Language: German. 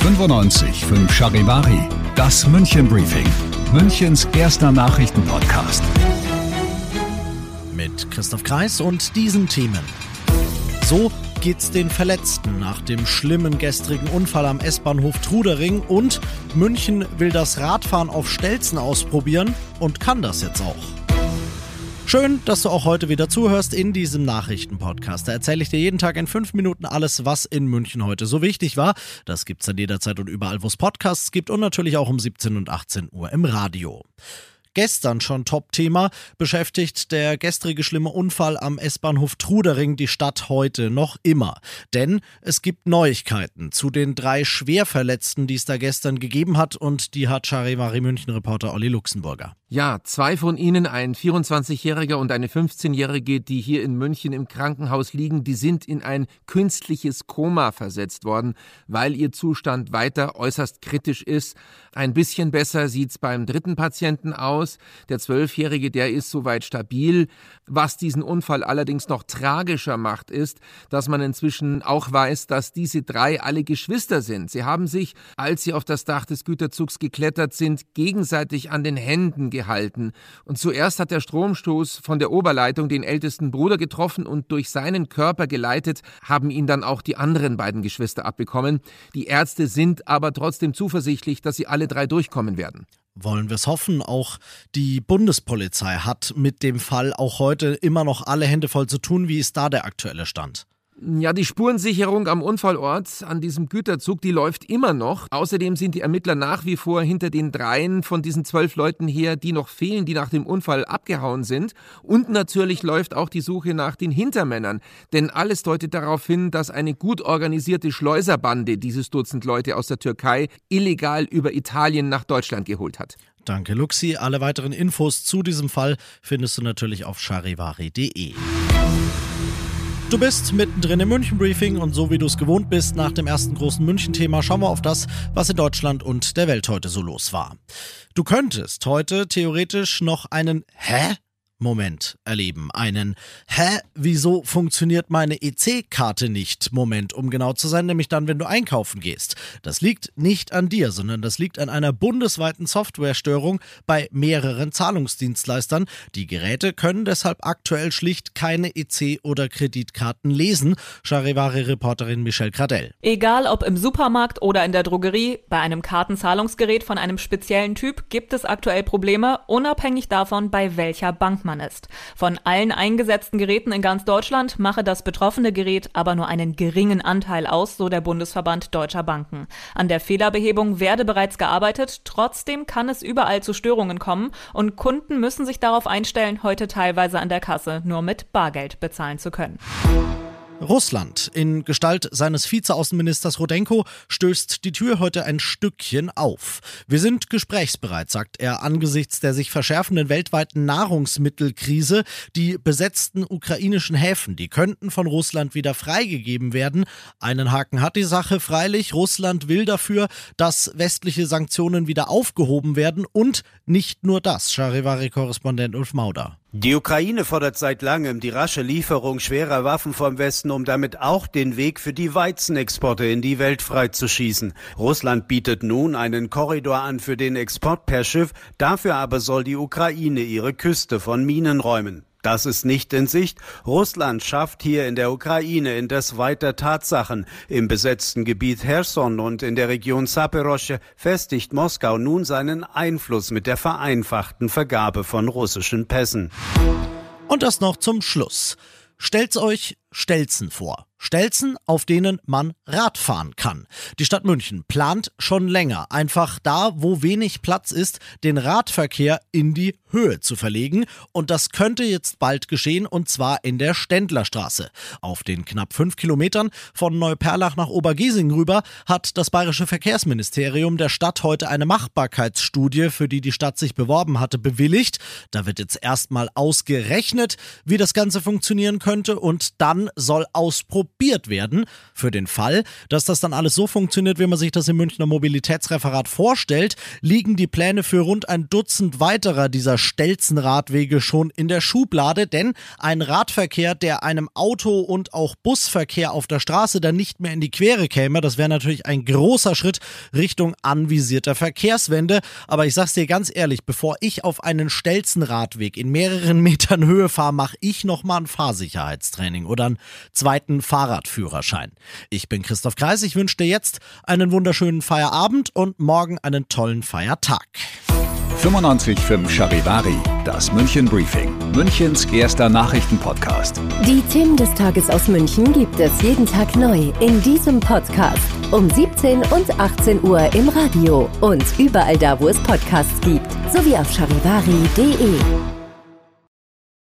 95 Charivari, das München Briefing, Münchens erster Nachrichtenpodcast. Mit Christoph Kreis und diesen Themen. So geht's den Verletzten nach dem schlimmen gestrigen Unfall am S-Bahnhof Trudering und München will das Radfahren auf Stelzen ausprobieren und kann das jetzt auch. Schön, dass du auch heute wieder zuhörst in diesem Nachrichtenpodcast. Da erzähle ich dir jeden Tag in fünf Minuten alles, was in München heute so wichtig war. Das gibt's dann jederzeit und überall, wo es Podcasts gibt und natürlich auch um 17 und 18 Uhr im Radio gestern schon Top-Thema, beschäftigt der gestrige schlimme Unfall am S-Bahnhof Trudering die Stadt heute noch immer. Denn es gibt Neuigkeiten zu den drei Schwerverletzten, die es da gestern gegeben hat und die hat Charivari München-Reporter Olli Luxemburger. Ja, zwei von ihnen, ein 24-Jähriger und eine 15-Jährige, die hier in München im Krankenhaus liegen, die sind in ein künstliches Koma versetzt worden, weil ihr Zustand weiter äußerst kritisch ist. Ein bisschen besser sieht's beim dritten Patienten aus. Der Zwölfjährige, der ist soweit stabil. Was diesen Unfall allerdings noch tragischer macht, ist, dass man inzwischen auch weiß, dass diese drei alle Geschwister sind. Sie haben sich, als sie auf das Dach des Güterzugs geklettert sind, gegenseitig an den Händen gehalten. Und zuerst hat der Stromstoß von der Oberleitung den ältesten Bruder getroffen und durch seinen Körper geleitet, haben ihn dann auch die anderen beiden Geschwister abbekommen. Die Ärzte sind aber trotzdem zuversichtlich, dass sie alle drei durchkommen werden wollen wir es hoffen. Auch die Bundespolizei hat mit dem Fall auch heute immer noch alle Hände voll zu tun. Wie ist da der aktuelle Stand? Ja, die Spurensicherung am Unfallort an diesem Güterzug, die läuft immer noch. Außerdem sind die Ermittler nach wie vor hinter den dreien von diesen zwölf Leuten her, die noch fehlen, die nach dem Unfall abgehauen sind. Und natürlich läuft auch die Suche nach den Hintermännern. Denn alles deutet darauf hin, dass eine gut organisierte Schleuserbande dieses Dutzend Leute aus der Türkei illegal über Italien nach Deutschland geholt hat. Danke, Luxi. Alle weiteren Infos zu diesem Fall findest du natürlich auf charivari.de. Du bist mittendrin im München Briefing und so wie du es gewohnt bist, nach dem ersten großen München-Thema schauen wir auf das, was in Deutschland und der Welt heute so los war. Du könntest heute theoretisch noch einen Hä? Moment erleben. Einen Hä, wieso funktioniert meine EC-Karte nicht? Moment, um genau zu sein, nämlich dann, wenn du einkaufen gehst. Das liegt nicht an dir, sondern das liegt an einer bundesweiten Softwarestörung bei mehreren Zahlungsdienstleistern. Die Geräte können deshalb aktuell schlicht keine EC- oder Kreditkarten lesen. Charivari-Reporterin Michelle Gradell. Egal ob im Supermarkt oder in der Drogerie, bei einem Kartenzahlungsgerät von einem speziellen Typ gibt es aktuell Probleme, unabhängig davon, bei welcher Bank man Fachmann ist. Von allen eingesetzten Geräten in ganz Deutschland mache das betroffene Gerät aber nur einen geringen Anteil aus, so der Bundesverband Deutscher Banken. An der Fehlerbehebung werde bereits gearbeitet, trotzdem kann es überall zu Störungen kommen und Kunden müssen sich darauf einstellen, heute teilweise an der Kasse nur mit Bargeld bezahlen zu können. Russland in Gestalt seines Vizeaußenministers Rodenko stößt die Tür heute ein Stückchen auf. Wir sind gesprächsbereit, sagt er angesichts der sich verschärfenden weltweiten Nahrungsmittelkrise. Die besetzten ukrainischen Häfen, die könnten von Russland wieder freigegeben werden. Einen Haken hat die Sache freilich. Russland will dafür, dass westliche Sanktionen wieder aufgehoben werden und nicht nur das, Charivari-Korrespondent Ulf Mauder. Die Ukraine fordert seit langem die rasche Lieferung schwerer Waffen vom Westen, um damit auch den Weg für die Weizenexporte in die Welt freizuschießen. Russland bietet nun einen Korridor an für den Export per Schiff, dafür aber soll die Ukraine ihre Küste von Minen räumen. Das ist nicht in Sicht. Russland schafft hier in der Ukraine indes weiter Tatsachen. Im besetzten Gebiet Herson und in der Region Saperosche festigt Moskau nun seinen Einfluss mit der vereinfachten Vergabe von russischen Pässen. Und das noch zum Schluss. Stellt's euch Stelzen vor. Stelzen, auf denen man Rad fahren kann. Die Stadt München plant schon länger, einfach da, wo wenig Platz ist, den Radverkehr in die Höhe zu verlegen. Und das könnte jetzt bald geschehen, und zwar in der Ständlerstraße. Auf den knapp fünf Kilometern von Neuperlach nach Obergiesing rüber hat das Bayerische Verkehrsministerium der Stadt heute eine Machbarkeitsstudie, für die die Stadt sich beworben hatte, bewilligt. Da wird jetzt erstmal ausgerechnet, wie das Ganze funktionieren könnte und dann soll ausprobiert werden. Für den Fall, dass das dann alles so funktioniert, wie man sich das im Münchner Mobilitätsreferat vorstellt, liegen die Pläne für rund ein Dutzend weiterer dieser Stelzenradwege schon in der Schublade, denn ein Radverkehr, der einem Auto- und auch Busverkehr auf der Straße dann nicht mehr in die Quere käme, das wäre natürlich ein großer Schritt Richtung anvisierter Verkehrswende. Aber ich sag's dir ganz ehrlich, bevor ich auf einen Stelzenradweg in mehreren Metern Höhe fahre, mache ich nochmal ein Fahrsicherheitstraining oder einen zweiten Fahrradführerschein. Ich bin Christoph Kreis, ich wünsche dir jetzt einen wunderschönen Feierabend und morgen einen tollen Feiertag. 95.5 Charivari, das München Briefing, Münchens erster Nachrichtenpodcast. Die Themen des Tages aus München gibt es jeden Tag neu in diesem Podcast. Um 17 und 18 Uhr im Radio und überall da, wo es Podcasts gibt, sowie auf charivari.de.